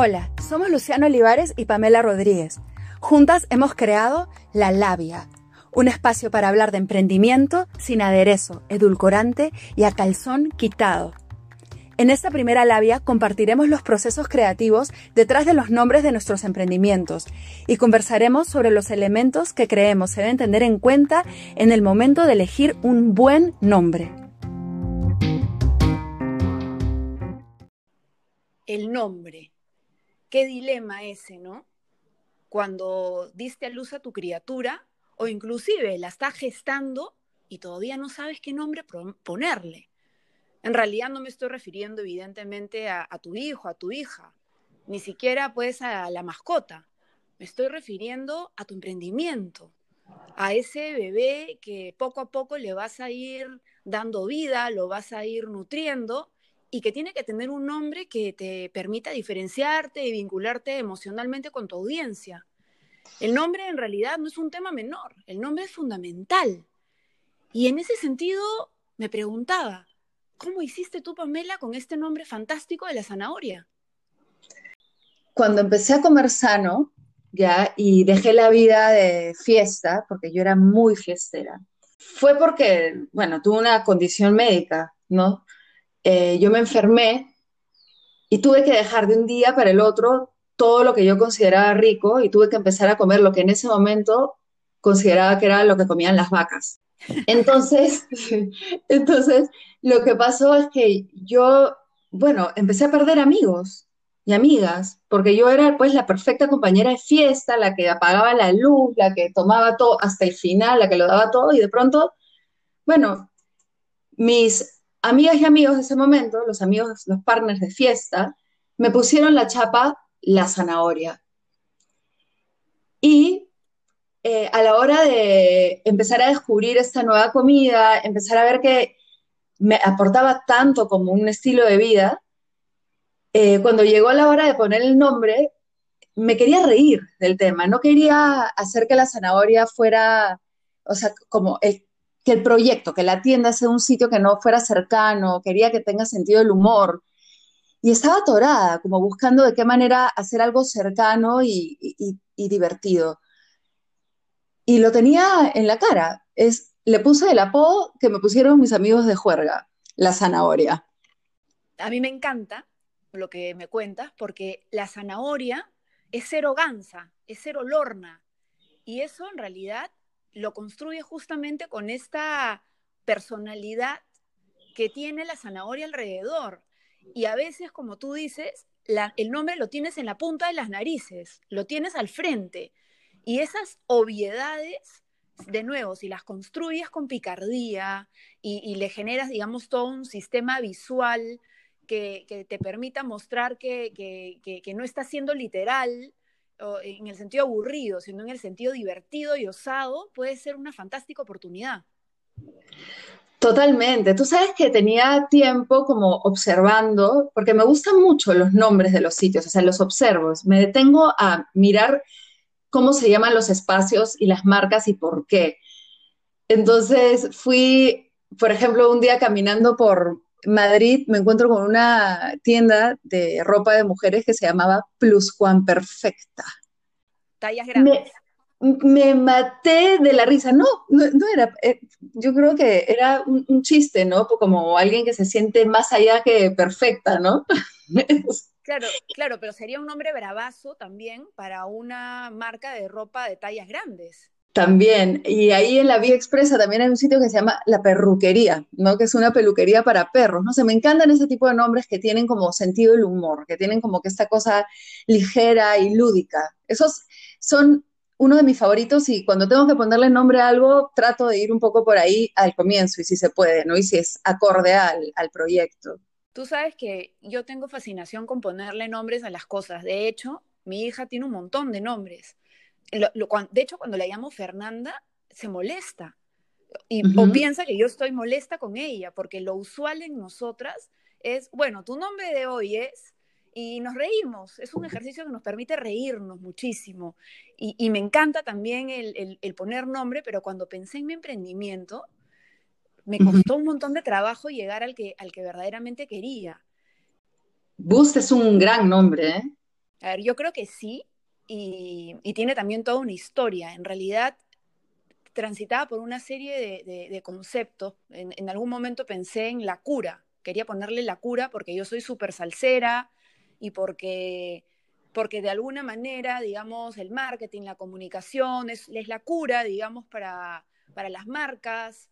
Hola, somos Luciano Olivares y Pamela Rodríguez. Juntas hemos creado La Labia, un espacio para hablar de emprendimiento sin aderezo, edulcorante y a calzón quitado. En esta primera labia compartiremos los procesos creativos detrás de los nombres de nuestros emprendimientos y conversaremos sobre los elementos que creemos se deben tener en cuenta en el momento de elegir un buen nombre. El nombre. Qué dilema ese, ¿no? Cuando diste a luz a tu criatura o inclusive la estás gestando y todavía no sabes qué nombre ponerle. En realidad no me estoy refiriendo evidentemente a, tu hijo, a tu hija, ni siquiera pues a la mascota. Me estoy refiriendo a tu emprendimiento, a ese bebé que poco a poco le vas a ir dando vida, lo vas a ir nutriendo y que tiene que tener un nombre que te permita diferenciarte y vincularte emocionalmente con tu audiencia. El nombre en realidad no es un tema menor, el nombre es fundamental. Y en ese sentido me preguntaba, ¿Cómo hiciste tú, Pamela, con este nombre fantástico de la zanahoria? Cuando empecé a comer sano, ya, y dejé la vida de fiesta, porque yo era muy fiestera, fue porque, bueno, tuve una condición médica, ¿no? Eh, yo me enfermé y tuve que dejar de un día para el otro todo lo que yo consideraba rico y tuve que empezar a comer lo que en ese momento consideraba que era lo que comían las vacas. Entonces, entonces, lo que pasó es que yo, bueno, empecé a perder amigos y amigas, porque yo era pues la perfecta compañera de fiesta, la que apagaba la luz, la que tomaba todo hasta el final, la que lo daba todo, y de pronto, bueno, mis amigas y amigos de ese momento, los amigos, los partners de fiesta, me pusieron la chapa la zanahoria. Y eh, a la hora de empezar a descubrir esta nueva comida, empezar a ver que me aportaba tanto como un estilo de vida, eh, cuando llegó la hora de poner el nombre, me quería reír del tema, no quería hacer que la zanahoria fuera, o sea, como que el proyecto, que la tienda sea un sitio que no fuera cercano, quería que tenga sentido del humor. Y estaba atorada, como buscando de qué manera hacer algo cercano y divertido y lo tenía en la cara. Es, le puse el apodo que me pusieron mis amigos de juerga, la zanahoria. A mí me encanta lo que me cuentas porque la zanahoria es cero gansa, es cero lorna. Y eso en realidad lo construye justamente con esta personalidad que tiene la zanahoria alrededor. Y a veces, como tú dices, el nombre lo tienes en la punta de las narices, lo tienes al frente. Y esas obviedades, de nuevo, si las construyes con picardía y, le generas, digamos, todo un sistema visual que, te permita mostrar que, no está siendo literal en el sentido aburrido, sino en el sentido divertido y osado, puede ser una fantástica oportunidad. Totalmente. Tú sabes que tenía tiempo como observando, porque me gustan mucho los nombres de los sitios, o sea, los observo, me detengo a mirar cómo se llaman los espacios y las marcas y por qué. Entonces fui, por ejemplo, un día caminando por Madrid, me encuentro con una tienda de ropa de mujeres que se llamaba Plus Juan Perfecta. Tallas grandes. Me, maté de la risa. No, no, era, eh, yo creo que era un, un, chiste, ¿no? Como alguien que se siente más allá que perfecta, ¿no? Claro, claro, pero sería un nombre bravazo también para una marca de ropa de tallas grandes. También, y ahí en la Vía Expresa también hay un sitio que se llama La Perruquería, ¿no? Que es una peluquería para perros, no sé, me encantan ese tipo de nombres que tienen como sentido del humor, que tienen como que esta cosa ligera y lúdica. Esos son uno de mis favoritos y cuando tengo que ponerle nombre a algo, trato de ir un poco por ahí al comienzo y si se puede, ¿no? Y si es acorde al, al proyecto. Tú sabes que yo tengo fascinación con ponerle nombres a las cosas. De hecho, mi hija tiene un montón de nombres. De hecho, cuando la llamo Fernanda, se molesta. Y, O piensa que yo estoy molesta con ella, porque lo usual en nosotras es, bueno, tu nombre de hoy es, y nos reímos. Es un ejercicio que nos permite reírnos muchísimo. Y, me encanta también el, el, poner nombre, pero cuando pensé en mi emprendimiento, me costó un montón de trabajo llegar al que, al que verdaderamente quería. Boost es un gran nombre, ¿eh? A ver, yo creo que sí, y, tiene también toda una historia. En realidad, transitaba por una serie de, conceptos. En, algún momento pensé en la cura. Quería ponerle la cura porque yo soy súper salsera y porque, porque de alguna manera, digamos, el marketing, la comunicación es, es la cura, digamos, para, para las marcas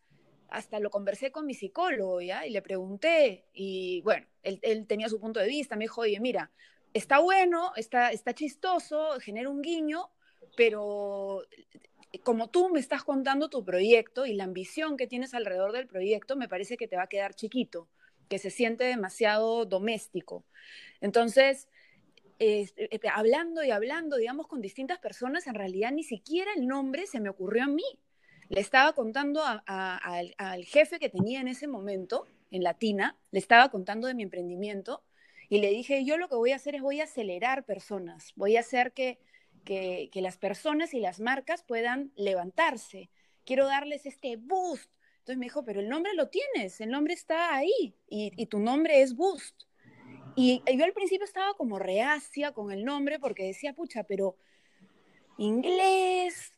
hasta lo conversé con mi psicólogo. Y le pregunté, y bueno, él, tenía su punto de vista, me dijo, oye, mira, está bueno, está, está chistoso, genera un guiño, pero como tú me estás contando tu proyecto y la ambición que tienes alrededor del proyecto, me parece que te va a quedar chiquito, que se siente demasiado doméstico. Entonces, eh, hablando y hablando, digamos, con distintas personas, en realidad ni siquiera el nombre se me ocurrió a mí le estaba contando al, jefe que tenía en ese momento, en Latina, le estaba contando de mi emprendimiento y le dije, yo lo que voy a hacer es voy a acelerar personas, voy a hacer que, que, las personas y las marcas puedan levantarse, quiero darles este boost. Entonces me dijo, pero el nombre lo tienes, el nombre está ahí y, y tu nombre es Boost. Y yo al principio estaba como reacia con el nombre porque decía, pucha, pero inglés,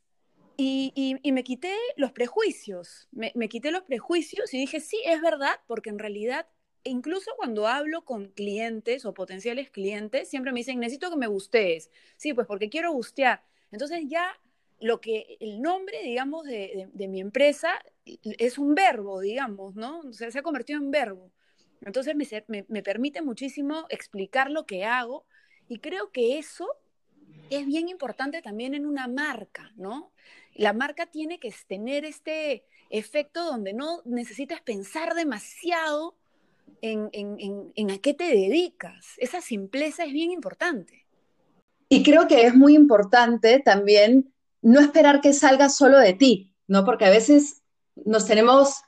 y, me quité los prejuicios, me, quité los prejuicios y dije, sí, es verdad, porque en realidad, incluso cuando hablo con clientes o potenciales clientes, siempre me dicen, necesito que me gustees. Sí, pues porque quiero gustear. Entonces ya lo que el nombre, digamos, de, mi empresa es un verbo, digamos, ¿no? O sea, se ha convertido en verbo. Entonces me, me permite muchísimo explicar lo que hago y creo que eso es bien importante también en una marca, ¿no? La marca tiene que tener este efecto donde no necesitas pensar demasiado en, a qué te dedicas. Esa simpleza es bien importante. Y creo que es muy importante también no esperar que salga solo de ti, ¿no? Porque a veces nos tenemos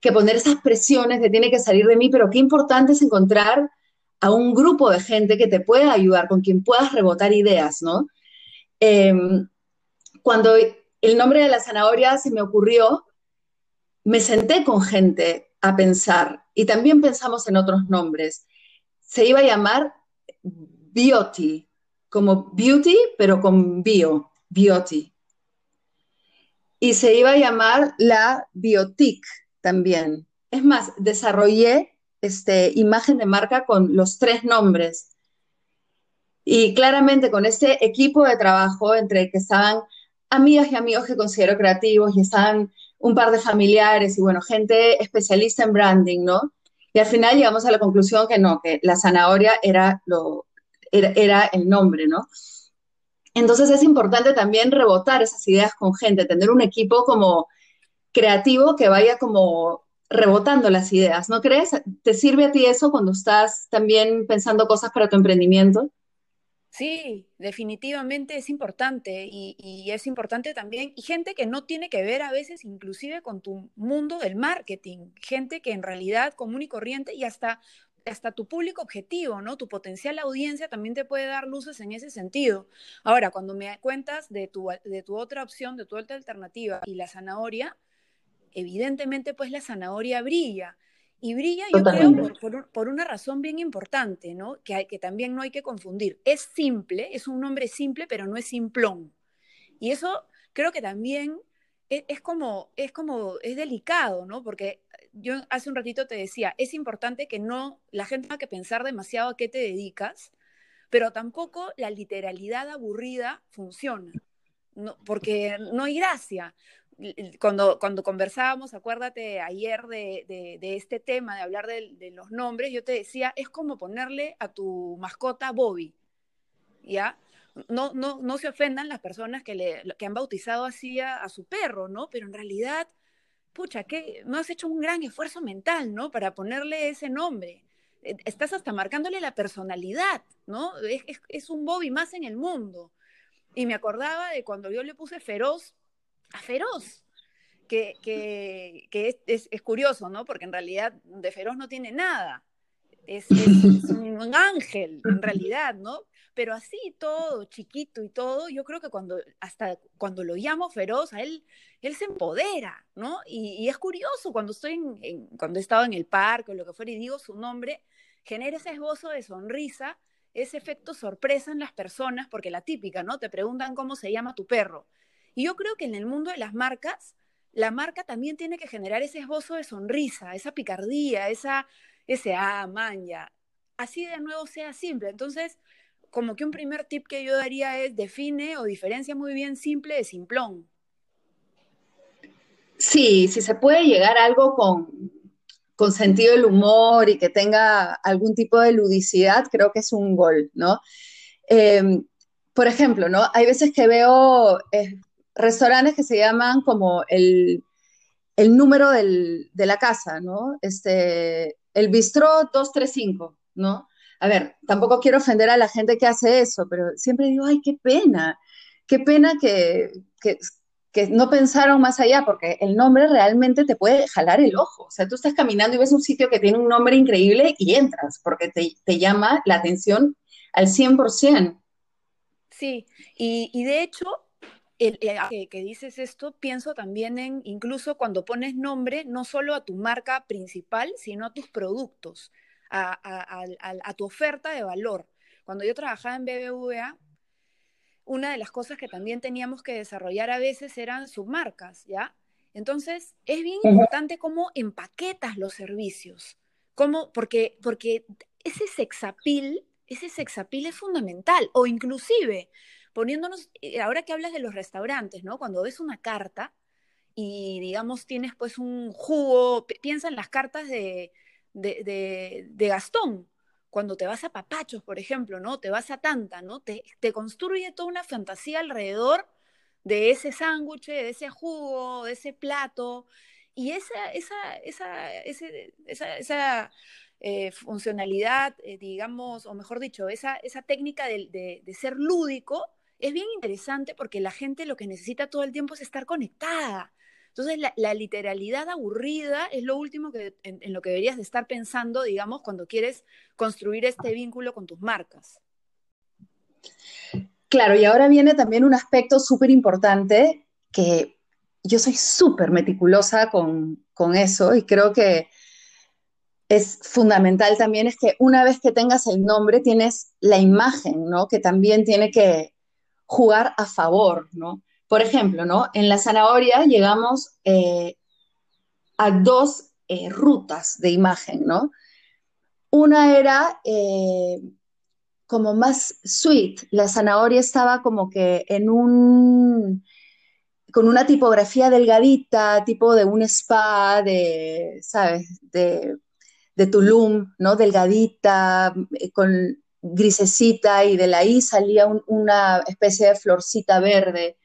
que poner esas presiones de tiene que salir de mí, pero qué importante es encontrar a un grupo de gente que te pueda ayudar, con quien puedas rebotar ideas, ¿no? Em, cuando el nombre de la zanahoria se me ocurrió, me senté con gente a pensar y también pensamos en otros nombres. Se iba a llamar Beauty, como beauty, pero con bio, beauty. Y se iba a llamar la Biotic también. Es más, desarrollé este, imagen de marca con los tres nombres. Y claramente con este equipo de trabajo entre que estaban amigas y amigos que considero creativos y estaban un par de familiares y bueno, gente especialista en branding, ¿no? Y al final llegamos a la conclusión que no, que la zanahoria era, lo, era, era el nombre, ¿no? Entonces es importante también rebotar esas ideas con gente, tener un equipo como creativo que vaya como rebotando las ideas, ¿no crees? ¿Te sirve a ti eso cuando estás también pensando cosas para tu emprendimiento? Sí, definitivamente es importante y, es importante también, y gente que no tiene que ver a veces inclusive con tu mundo del marketing, gente que en realidad común y corriente y hasta, hasta tu público objetivo, ¿no? Tu potencial audiencia también te puede dar luces en ese sentido. Ahora, cuando me cuentas de tu, de tu otra opción, de tu otra alternativa y la zanahoria, evidentemente pues la zanahoria brilla. Y brilla, yo creo, por, una razón bien importante, ¿no? Que, que también no hay que confundir. Es simple, es un nombre simple, pero no es simplón. Y eso creo que también es, es, como, es como, es delicado, ¿no? Porque yo hace un ratito te decía, es importante que no, la gente tenga que pensar demasiado a qué te dedicas, pero tampoco la literalidad aburrida funciona, no, porque no hay gracia cuando, cuando conversábamos, acuérdate ayer de, este tema, de hablar de, los nombres, yo te decía, es como ponerle a tu mascota Bobby, ¿ya? No, no, no se ofendan las personas que, le, que han bautizado así a, su perro, ¿no? Pero en realidad, pucha, que no has hecho un gran esfuerzo mental, ¿no? Para ponerle ese nombre. E, estás hasta marcándole la personalidad, ¿no? Es, es un Bobby más en el mundo. Y me acordaba de cuando yo le puse feroz feroz. Que, es, curioso, ¿no? Porque en realidad de feroz no tiene nada. Es, un ángel, en realidad, ¿no? Pero así todo, chiquito y todo, yo creo que cuando, hasta cuando lo llamo feroz, él, él se empodera, ¿no? Y, es curioso, cuando estoy en, cuando he estado en el parque o lo que fuera y digo su nombre, genera ese esbozo de sonrisa ese efecto sorpresa en las personas, porque la típica, ¿no? Te preguntan cómo se llama tu perro. Y yo creo que en el mundo de las marcas, la marca también tiene que generar ese esbozo de sonrisa, esa picardía, esa, ese ah, man, ya. Así de nuevo sea simple. Entonces, como que un primer tip que yo daría es define o diferencia muy bien simple de simplón. Sí, si se puede llegar a algo con, con sentido del humor y que tenga algún tipo de ludicidad, creo que es un gol, ¿no? Em, por ejemplo, ¿no? Hay veces que veo restaurantes que se llaman como el, número de la casa, ¿no? Este, el bistró 235, ¿no? A ver, tampoco quiero ofender a la gente que hace eso, pero siempre digo, ay, qué pena, qué pena que, que no pensaron más allá, porque el nombre realmente te puede jalar el ojo. O sea, tú estás caminando y ves un sitio que tiene un nombre increíble y entras, porque te, llama la atención al 100%. Sí, y, de hecho, el, eh, que, dices esto, pienso también en incluso cuando pones nombre, no solo a tu marca principal, sino a tus productos, a, a tu oferta de valor. Cuando yo trabajaba en BBVA, una de las cosas que también teníamos que desarrollar a veces eran submarcas, ¿ya? Entonces, es bien importante cómo empaquetas los servicios, cómo, porque, porque ese sexapil, ese sexapil es fundamental, o inclusive poniéndonos, eh, ahora que hablas de los restaurantes, ¿no? Cuando ves una carta y, digamos, tienes pues un jugo, piensa en las cartas de, de, de Gastón, cuando te vas a Papachos, por ejemplo, ¿no? Te vas a Tanta, ¿no? Te, construye toda una fantasía alrededor de ese sándwich, de ese jugo, de ese plato. Y esa, esa, esa, esa, esa eh, funcionalidad, eh, digamos, o mejor dicho, esa, esa técnica de, de, ser lúdico es bien interesante porque la gente lo que necesita todo el tiempo es estar conectada. Entonces, la, literalidad aburrida es lo último que, en, lo que deberías de estar pensando, digamos, cuando quieres construir este vínculo con tus marcas. Claro, y ahora viene también un aspecto súper importante que yo soy súper meticulosa con, con eso y creo que es fundamental también es que una vez que tengas el nombre tienes la imagen, ¿no? Que también tiene que jugar a favor, ¿no? Por ejemplo, ¿no? En la zanahoria llegamos eh, a dos eh, rutas de imagen, ¿no? Una era eh, como más sweet, la zanahoria estaba como que en un, con una tipografía delgadita, tipo de un spa, de, ¿sabes? De, de Tulum, ¿no? Delgadita, con grisecita y de la I salía una especie de florcita verde.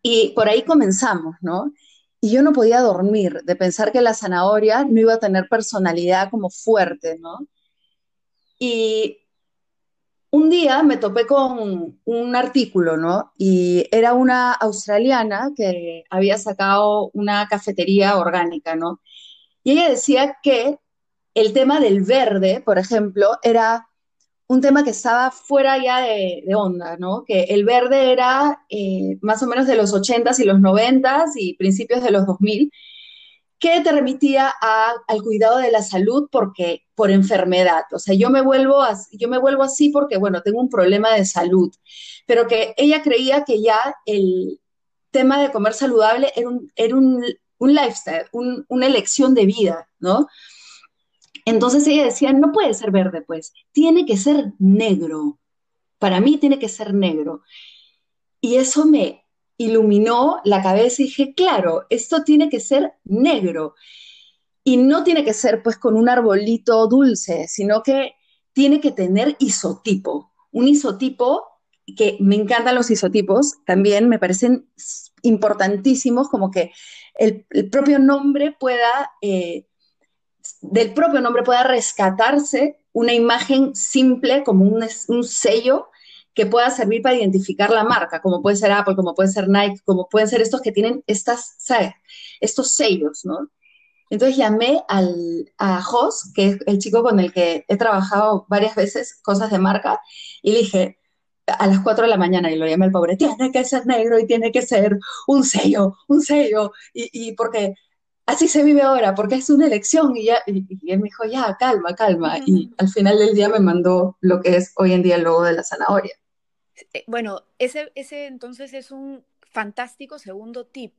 Y por ahí comenzamos, ¿no? Y yo no podía dormir de pensar que la zanahoria no iba a tener personalidad como fuerte, ¿no? Y un día me topé con un artículo, ¿no? Y era una australiana que había sacado una cafetería orgánica, ¿no? Y ella decía que el tema del verde, por ejemplo, era un tema que estaba fuera ya de, onda, ¿no? Que el verde era eh, más o menos de los 80s y los 90s y principios de los 2000, que te remitía al cuidado de la salud porque por enfermedad. O sea, yo me, vuelvo yo me vuelvo así porque, bueno, tengo un problema de salud, pero que ella creía que ya el tema de comer saludable era un, era un, lifestyle, una elección de vida, ¿no? Entonces ella decía, no puede ser verde, pues, tiene que ser negro. Para mí tiene que ser negro. Y eso me iluminó la cabeza y dije, claro, esto tiene que ser negro. Y no tiene que ser pues con un arbolito dulce, sino que tiene que tener isotipo. Un isotipo que me encantan los isotipos, también me parecen importantísimos, como que el, propio nombre pueda eh, del propio nombre pueda rescatarse una imagen simple como un, sello que pueda servir para identificar la marca, como puede ser Apple, como puede ser Nike, como pueden ser estos que tienen estas, estos sellos, ¿no? Entonces llamé al, a Jos, que es el chico con el que he trabajado varias veces cosas de marca, y le dije a las 4 de la mañana, y lo llamé al pobre, tiene que ser negro y tiene que ser un sello, un sello, y, y porque así se vive ahora, porque es una elección. Y, ya, y, él me dijo, ya, calma, calma. Y al final del día me mandó lo que es hoy en día el logo de la zanahoria. Eh, bueno, ese, ese entonces es un fantástico segundo tip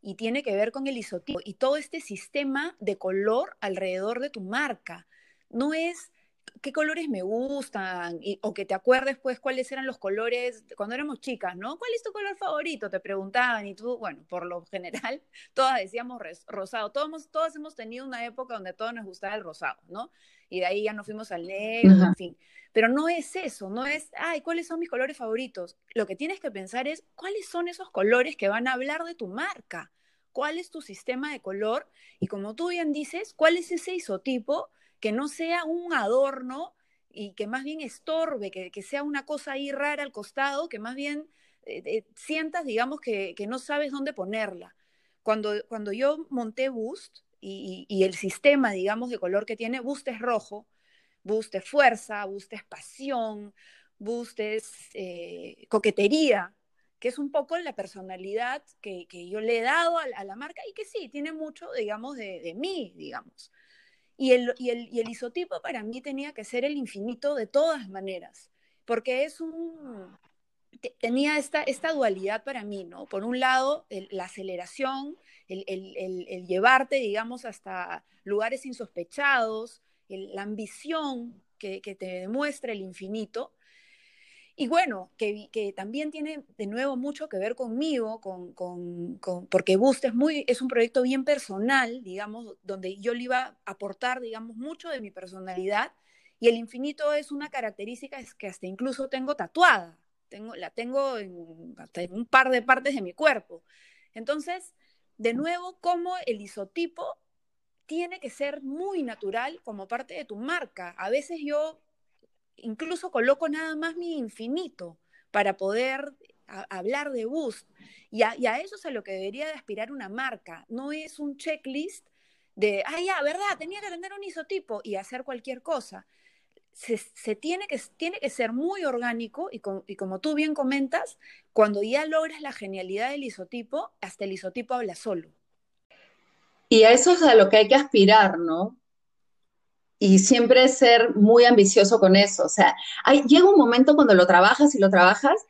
y tiene que ver con el isotipo y todo este sistema de color alrededor de tu marca. No es qué colores me gustan, o que te acuerdes pues cuáles eran los colores cuando éramos chicas, ¿no? ¿Cuál es tu color favorito? Te preguntaban y tú, bueno, por lo general, todas decíamos rosado. Todos, todos hemos tenido una época donde a todos nos gustaba el rosado, ¿no? Y de ahí ya nos fuimos al negro, en fin. Pero no es eso, no es, ay, ¿cuáles son mis colores favoritos? Lo que tienes que pensar es, ¿cuáles son esos colores que van a hablar de tu marca? ¿Cuál es tu sistema de color? Y como tú bien dices, ¿cuál es ese isotipo que no sea un adorno y que más bien estorbe, que, sea una cosa ahí rara al costado, que más bien eh, eh, sientas, digamos, que, no sabes dónde ponerla. Cuando, cuando yo monté Boost y, el sistema, digamos, de color que tiene, Boost es rojo, Boost es fuerza, Boost es pasión, Boost es eh, coquetería, que es un poco la personalidad que, yo le he dado a, la marca y que sí, tiene mucho, digamos, de, de mí, digamos. Y el, y, el, y el, isotipo para mí tenía que ser el infinito de todas maneras, porque es un... tenía esta, esta dualidad para mí, ¿no? Por un lado, la aceleración, el, llevarte, digamos, hasta lugares insospechados, la ambición que, que te demuestra el infinito, y bueno, que, también tiene de nuevo mucho que ver conmigo, con, con, porque Boost es, muy, es un proyecto bien personal, digamos, donde yo le iba a aportar, digamos, mucho de mi personalidad. Y el infinito es una característica que hasta incluso tengo tatuada. Tengo, la tengo en, hasta en un par de partes de mi cuerpo. Entonces, de nuevo, como el isotipo tiene que ser muy natural como parte de tu marca. A veces yo incluso coloco nada más mi infinito para poder hablar de Boost. Y a, eso es a lo que debería de aspirar una marca. No es un checklist de, ah, ya, verdad, tenía que tener un isotipo y hacer cualquier cosa. Se, tiene, que, tiene que ser muy orgánico y, y, como tú bien comentas, cuando ya logras la genialidad del isotipo, hasta el isotipo habla solo. Y a eso es a lo que hay que aspirar, ¿no? Y siempre ser muy ambicioso con eso. O sea, hay, llega un momento cuando lo trabajas y lo trabajas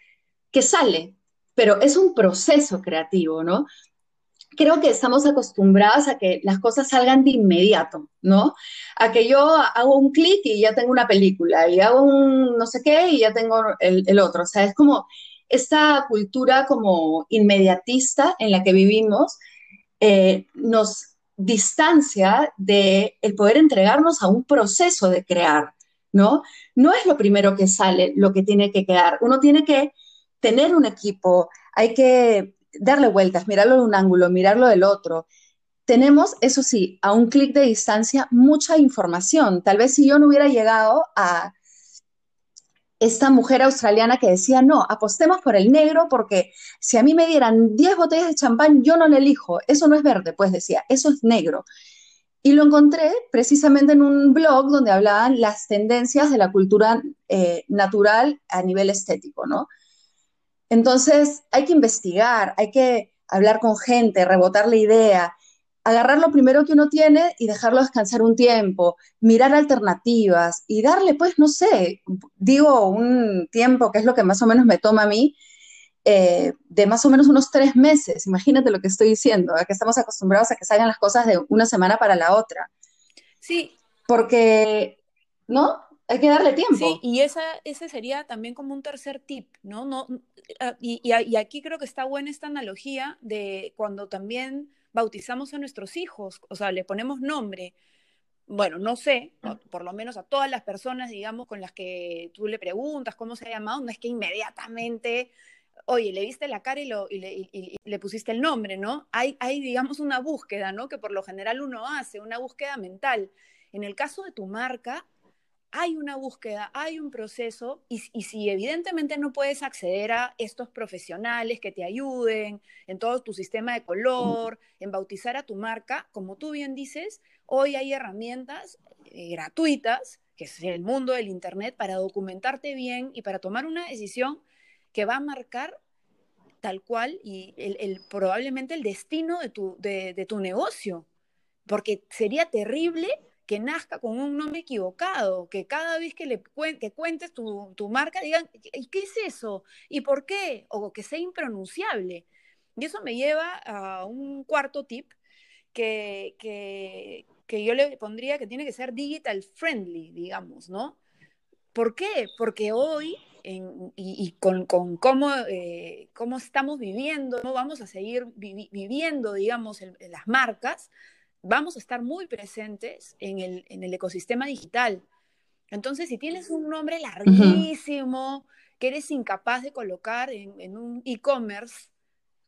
que sale, pero es un proceso creativo, ¿no? Creo que estamos acostumbrados a que las cosas salgan de inmediato, ¿no? A que yo hago un clic y ya tengo una película, y hago un no sé qué y ya tengo el, otro. O sea, es como esta cultura como inmediatista en la que vivimos eh, nos distancia de el poder entregarnos a un proceso de crear, ¿no? No es lo primero que sale lo que tiene que quedar. Uno tiene que tener un equipo, hay que darle vueltas, mirarlo de un ángulo, mirarlo del otro. Tenemos, eso sí, a un clic de distancia, mucha información. Tal vez si yo no hubiera llegado a esta mujer australiana que decía, no, apostemos por el negro porque si a mí me dieran 10 botellas de champán, yo no le elijo, eso no es verde, pues decía, eso es negro. Y lo encontré precisamente en un blog donde hablaban las tendencias de la cultura eh, natural a nivel estético, ¿no? Entonces hay que investigar, hay que hablar con gente, rebotar la idea, agarrar lo primero que uno tiene y dejarlo descansar un tiempo, mirar alternativas y darle, pues, no sé, digo un tiempo que es lo que más o menos me toma a mí, eh, de más o menos unos tres meses. Imagínate lo que estoy diciendo, a que estamos acostumbrados a que salgan las cosas de una semana para la otra. Sí. Porque, ¿no? Hay que darle tiempo. Sí, y esa, ese sería también como un tercer tip, ¿no? no y, y aquí creo que está buena esta analogía de cuando también bautizamos a nuestros hijos, o sea, le ponemos nombre. Bueno, no sé, por lo menos a todas las personas, digamos, con las que tú le preguntas cómo se ha llamado, no es que inmediatamente, oye, le viste la cara y, lo, y, le, pusiste el nombre, ¿no? Hay, hay, digamos, una búsqueda, ¿no? Que por lo general uno hace, una búsqueda mental. En el caso de tu marca, hay una búsqueda, hay un proceso y, si evidentemente no puedes acceder a estos profesionales que te ayuden en todo tu sistema de color, en bautizar a tu marca, como tú bien dices, hoy hay herramientas eh, gratuitas, que es el mundo del Internet, para documentarte bien y para tomar una decisión que va a marcar tal cual y probablemente el destino de tu negocio. porque sería terrible que nazca con un nombre equivocado, que cada vez que le que cuentes tu, marca digan, ¿qué es eso? ¿Y por qué? O que sea impronunciable. Y eso me lleva a un cuarto tip que, que, yo le pondría que tiene que ser digital friendly, digamos, ¿no? ¿Por qué? Porque hoy, y, con, cómo, eh, cómo, estamos viviendo, ¿no? vamos a seguir viviendo, digamos, en las marcas, vamos a estar muy presentes en el, en el ecosistema digital. Entonces, si tienes un nombre larguísimo que eres incapaz de colocar en, un e-commerce,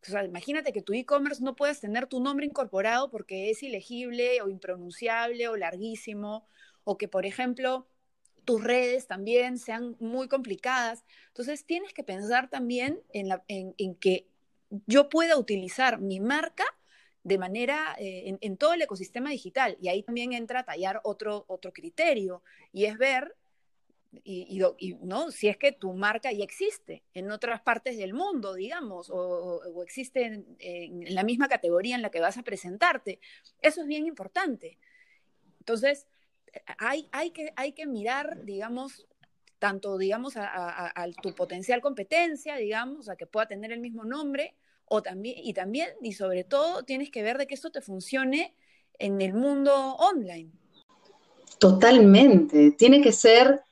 o sea, imagínate que tu e-commerce no puedes tener tu nombre incorporado porque es ilegible o impronunciable o larguísimo, o que, por ejemplo, tus redes también sean muy complicadas. Entonces, tienes que pensar también en, la, en, en que yo pueda utilizar mi marca de manera eh, en, todo el ecosistema digital. Y ahí también entra a tallar otro, otro criterio y es ver y, ¿no? si es que tu marca ya existe en otras partes del mundo, digamos, o, existe en, la misma categoría en la que vas a presentarte. Eso es bien importante. Entonces, hay, hay, que, hay que mirar, digamos, tanto, digamos, a, a tu potencial competencia, digamos, a que pueda tener el mismo nombre, o también, y también, y sobre todo, tienes que ver de que esto te funcione en el mundo online. Totalmente. Tiene que ser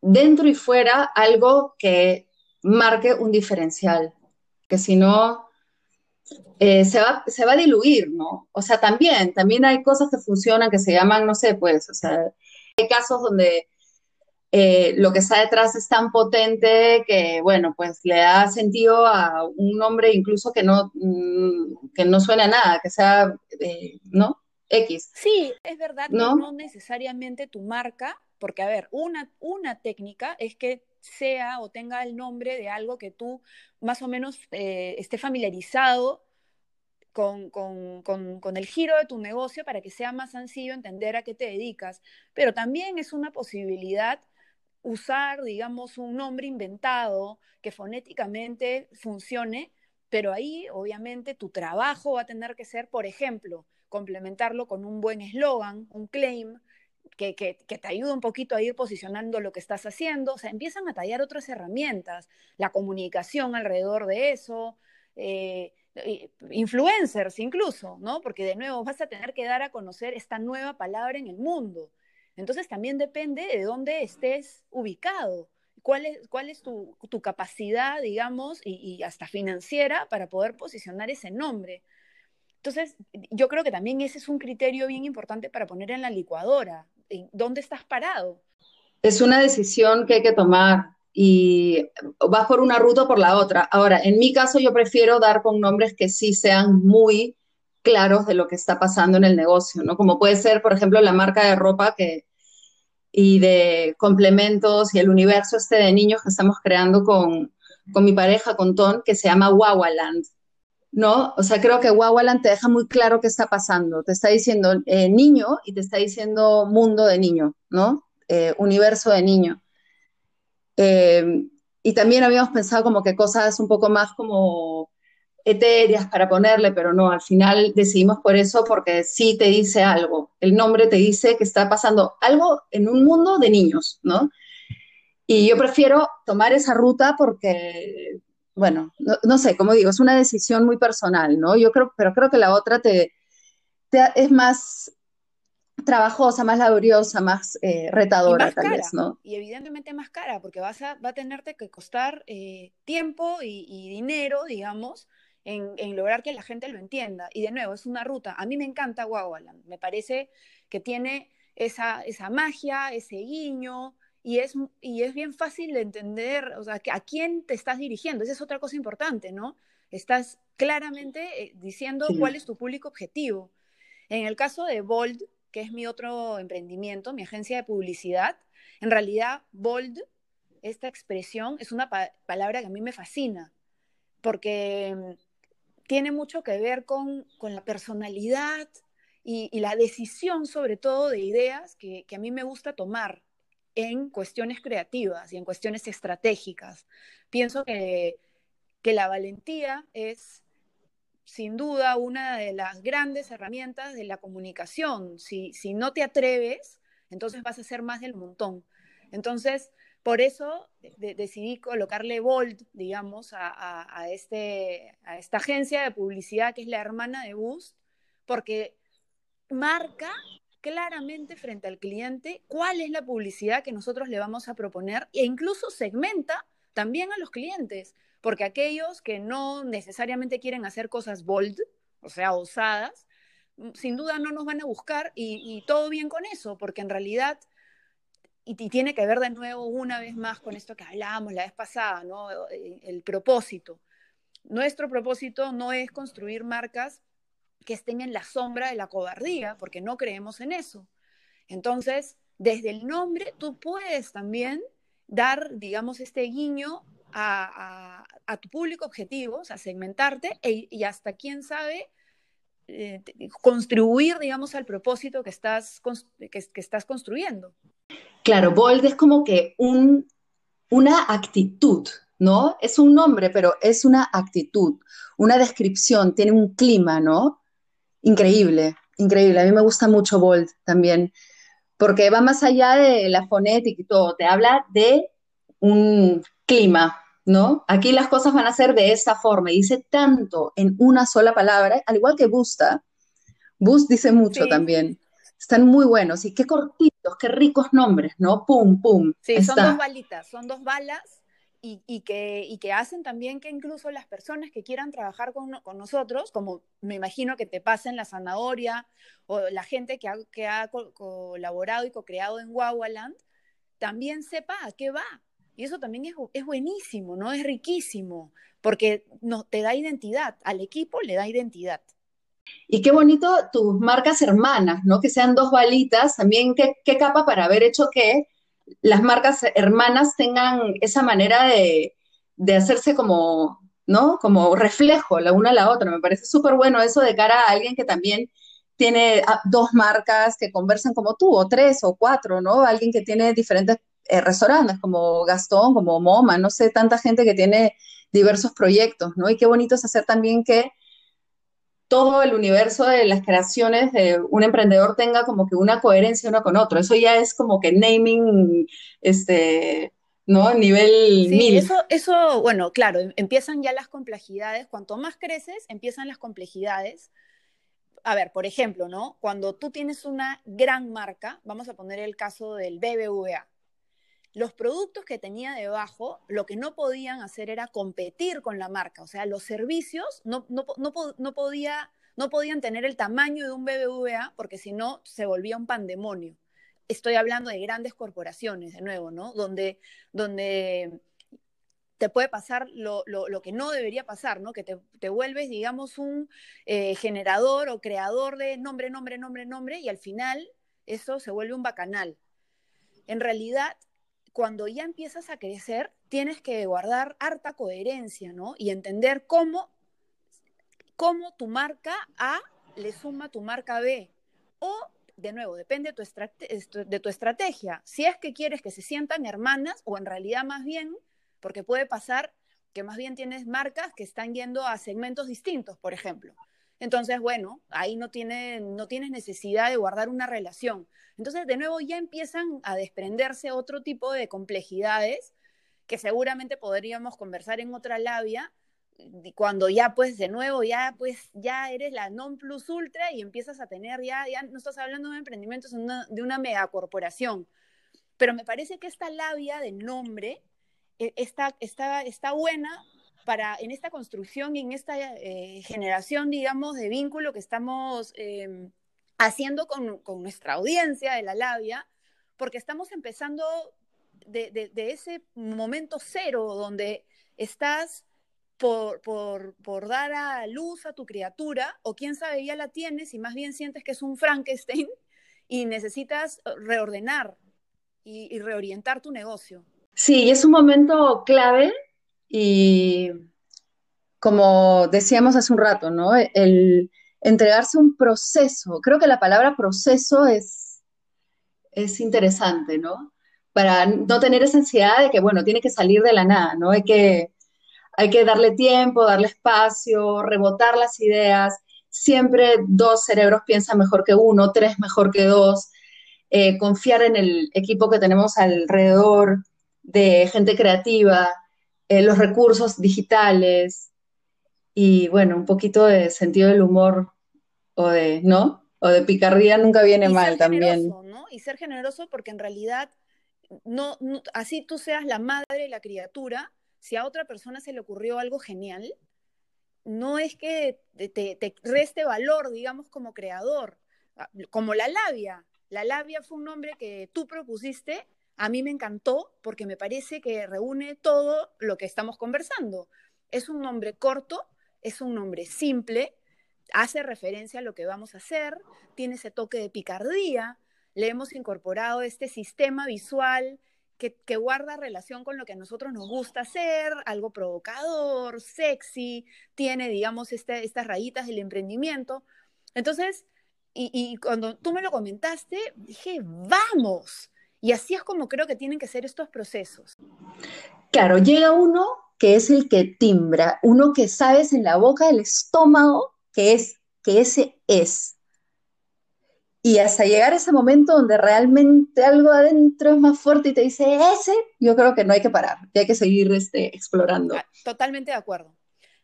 dentro y fuera algo que marque un diferencial, que si no, eh, se, va, se va a diluir, ¿no? O sea, también, también hay cosas que funcionan que se llaman, no sé, pues, o sea, hay casos donde eh, lo que está detrás es tan potente que, bueno, pues le da sentido a un nombre incluso que no, mm, que no suena a nada, que sea, eh, ¿no? X. Sí, es verdad ¿No? que no necesariamente tu marca, porque, a ver, una, una técnica es que sea o tenga el nombre de algo que tú más o menos eh, esté familiarizado con, con, con, con, el giro de tu negocio para que sea más sencillo entender a qué te dedicas. Pero también es una posibilidad usar, digamos, un nombre inventado que fonéticamente funcione, pero ahí obviamente tu trabajo va a tener que ser, por ejemplo, complementarlo con un buen eslogan, un claim, que, que, te ayude un poquito a ir posicionando lo que estás haciendo. O sea, empiezan a tallar otras herramientas, la comunicación alrededor de eso, eh, influencers incluso, ¿no? Porque de nuevo vas a tener que dar a conocer esta nueva palabra en el mundo. Entonces también depende de dónde estés ubicado, cuál es, cuál es tu, capacidad, digamos, y, hasta financiera para poder posicionar ese nombre. Entonces, yo creo que también ese es un criterio bien importante para poner en la licuadora, dónde estás parado. Es una decisión que hay que tomar y vas por una ruta o por la otra. Ahora, en mi caso yo prefiero dar con nombres que sí sean muy claros de lo que está pasando en el negocio, ¿no? Como puede ser, por ejemplo, la marca de ropa que, y de complementos y el universo este de niños que estamos creando con, con mi pareja, con Ton, que se llama Wawaland. ¿No? O sea, creo que Wawaland te deja muy claro qué está pasando. Te está diciendo eh, niño y te está diciendo mundo de niño, ¿no? Eh, universo de niño. Eh, y también habíamos pensado como que cosas un poco más como etéreas para ponerle, pero no, al final decidimos por eso porque sí te dice algo. El nombre te dice que está pasando algo en un mundo de niños, ¿no? Y yo prefiero tomar esa ruta porque, bueno, no, sé, como digo, es una decisión muy personal, ¿no? Yo creo, pero creo que la otra te, es más trabajosa, más laboriosa, más eh, retadora, tal vez, ¿no? Y evidentemente más cara, porque vas a, va a tenerte que costar eh, tiempo y, y, dinero, digamos, en, lograr que la gente lo entienda. Y de nuevo, es una ruta. A mí me encanta Wawaland. Me parece que tiene esa, esa magia, ese guiño, y es, y es bien fácil de entender, o sea, a quién te estás dirigiendo. Esa es otra cosa importante, ¿no? Estás claramente eh, diciendo cuál es tu público objetivo. En el caso de Bold, que es mi otro emprendimiento, mi agencia de publicidad, en realidad Bold, esta expresión, es una palabra que a mí me fascina, porque tiene mucho que ver con, la personalidad y, la decisión, sobre todo, de ideas que, a mí me gusta tomar en cuestiones creativas y en cuestiones estratégicas. Pienso que, la valentía es sin duda, una de las grandes herramientas de la comunicación. Si, si no te atreves, entonces vas a ser más del montón. Entonces, por eso decidí colocarle Bold, digamos, a, este, a esta agencia de publicidad que es la hermana de Boost, porque marca claramente frente al cliente cuál es la publicidad que nosotros le vamos a proponer e incluso segmenta también a los clientes, porque aquellos que no necesariamente quieren hacer cosas bold, o sea, osadas, sin duda no nos van a buscar y todo bien con eso, porque en realidad y, tiene que ver de nuevo una vez más con esto que hablábamos la vez pasada, ¿no? Eh, el, propósito. Nuestro propósito no es construir marcas que estén en la sombra de la cobardía, porque no creemos en eso. Entonces, desde el nombre, tú puedes también dar, digamos, este guiño a, tu público objetivo, o sea, segmentarte e, y hasta, quién sabe, eh, contribuir, digamos, al propósito que estás, que estás construyendo. Claro, bold es como que un, una actitud, ¿no? Es un nombre, pero es una actitud, una descripción, tiene un clima, ¿no? Increíble, increíble. A mí me gusta mucho bold también, porque va más allá de la fonética y todo, te habla de un clima, ¿no? Aquí las cosas van a ser de esta forma y dice tanto en una sola palabra, al igual que Busta. Bust dice mucho también. Están muy buenos y qué qué ricos nombres, ¿no? Pum, pum. Sí, son dos balitas, son dos balas y, que, que hacen también que incluso las personas que quieran trabajar con, nosotros, como me imagino que te pasen la zanahoria o la gente que ha, que ha colaborado y co-creado en Wawaland, también sepa a qué va. Y eso también es, es buenísimo, ¿no? Es riquísimo, porque no, te da identidad, al equipo le da identidad. Y qué bonito tus marcas hermanas, ¿no? Que sean dos balitas, también qué, capa para haber hecho que las marcas hermanas tengan esa manera de, hacerse como, ¿no? Como reflejo la una a la otra. Me parece súper bueno eso de cara a alguien que también tiene ah, dos marcas que conversan como tú, o tres o cuatro, ¿no? Alguien que tiene diferentes eh, restaurantes, como Gastón, como MoMA, no sé, tanta gente que tiene diversos proyectos, ¿no? Y qué bonito es hacer también que todo el universo de las creaciones de un emprendedor tenga como que una coherencia uno con otro. Eso ya es como que naming, este, ¿no? Nivel sí, Eso, eso, bueno, claro, em, empiezan ya las complejidades. Cuanto más creces, empiezan las complejidades. A ver, por ejemplo, ¿no? Cuando tú tienes una gran marca, vamos a poner el caso del BBVA. Los productos que tenía debajo, lo que no podían hacer era competir con la marca, o sea, los servicios no, no, no, podía, no podían tener el tamaño de un BBVA porque si no se volvía un pandemonio. Estoy hablando de grandes corporaciones, de nuevo, ¿no? Donde, donde te puede pasar lo, que no debería pasar, ¿no? Que te, vuelves, digamos, un eh, generador o creador de nombre, nombre, nombre, nombre, y al final eso se vuelve un bacanal. En realidad, cuando ya empiezas a crecer, tienes que guardar harta coherencia, ¿no? Y entender cómo, cómo tu marca A le suma tu marca B. O, de nuevo, depende de tu, de tu estrategia. Si es que quieres que se sientan hermanas, o en realidad más bien, porque puede pasar que más bien tienes marcas que están yendo a segmentos distintos, por ejemplo. Entonces, bueno, ahí no, tiene, tienes necesidad de guardar una relación. Entonces, de nuevo, ya empiezan a desprenderse otro tipo de complejidades que seguramente podríamos conversar en otra labia, cuando ya pues de nuevo ya pues ya eres la non plus ultra y empiezas a tener ya, ya no estás hablando de un emprendimiento, sino de una megacorporación. Pero me parece que esta labia de nombre eh, está, está, está buena para en esta construcción y en esta eh, generación, digamos, de vínculo que estamos em, haciendo con, nuestra audiencia de la labia, porque estamos empezando de, ese momento cero donde estás por, por, dar a luz a tu criatura, o quién sabe, ya la tienes y más bien sientes que es un Frankenstein y necesitas reordenar y reorientar tu negocio. Sí, es un momento clave y como decíamos hace un rato, ¿no? El entregarse un proceso, creo que la palabra proceso es, es interesante, ¿no? Para no tener esa ansiedad de que, bueno, tiene que salir de la nada, ¿no? Hay que, hay que darle tiempo, darle espacio, rebotar las ideas. Siempre dos cerebros piensan mejor que uno, tres mejor que dos. Eh, confiar en el equipo que tenemos alrededor de gente creativa, eh, los recursos digitales y bueno, un poquito de sentido del humor o de, ¿no? O de picardía nunca viene mal también. ¿no? Y ser generoso porque en realidad no, así tú seas la madre de la criatura, si a otra persona se le ocurrió algo genial, no es que te, te, reste valor, digamos, como creador, ah, como la labia. La labia fue un nombre que tú propusiste, a mí me encantó porque me parece que reúne todo lo que estamos conversando. Es un nombre corto, es un nombre simple, hace referencia a lo que vamos a hacer, tiene ese toque de picardía, le hemos incorporado este sistema visual que, guarda relación con lo que a nosotros nos gusta hacer, algo provocador, sexy, tiene, digamos, este, estas rayitas del emprendimiento. Entonces, y, cuando tú me lo comentaste, dije, vamos. Y así es como creo que tienen que ser estos procesos. Claro, llega uno que es el que timbra, uno que sabes en la boca del estómago que es, que ese es. Y hasta llegar a ese momento donde realmente algo adentro es más fuerte y te dice ese, yo creo que no hay que parar, que hay que seguir este, explorando. Ah, totalmente de acuerdo.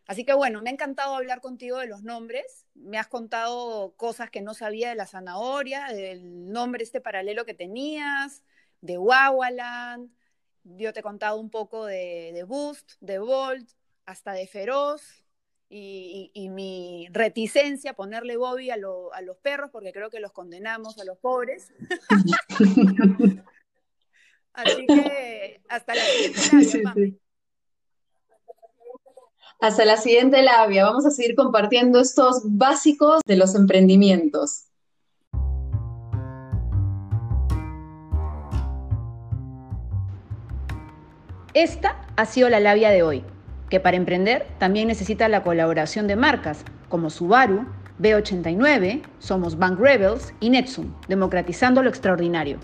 Así que bueno, me ha encantado hablar contigo de los nombres. Me has contado cosas que no sabía de la zanahoria, del nombre este paralelo que tenías, de Wawaland. Yo te he contado un poco de, de Boost, de Volt, hasta de Feroz. Y, mi reticencia a ponerle Bobby a, a, los perros, porque creo que los condenamos a los pobres. Así que hasta la siguiente. Hasta la siguiente labia. Vamos a seguir compartiendo estos básicos de los emprendimientos. Esta ha sido la labia de hoy, que para emprender también necesita la colaboración de marcas como Subaru, B89, Somos Bank Rebels y Netsum, democratizando lo extraordinario.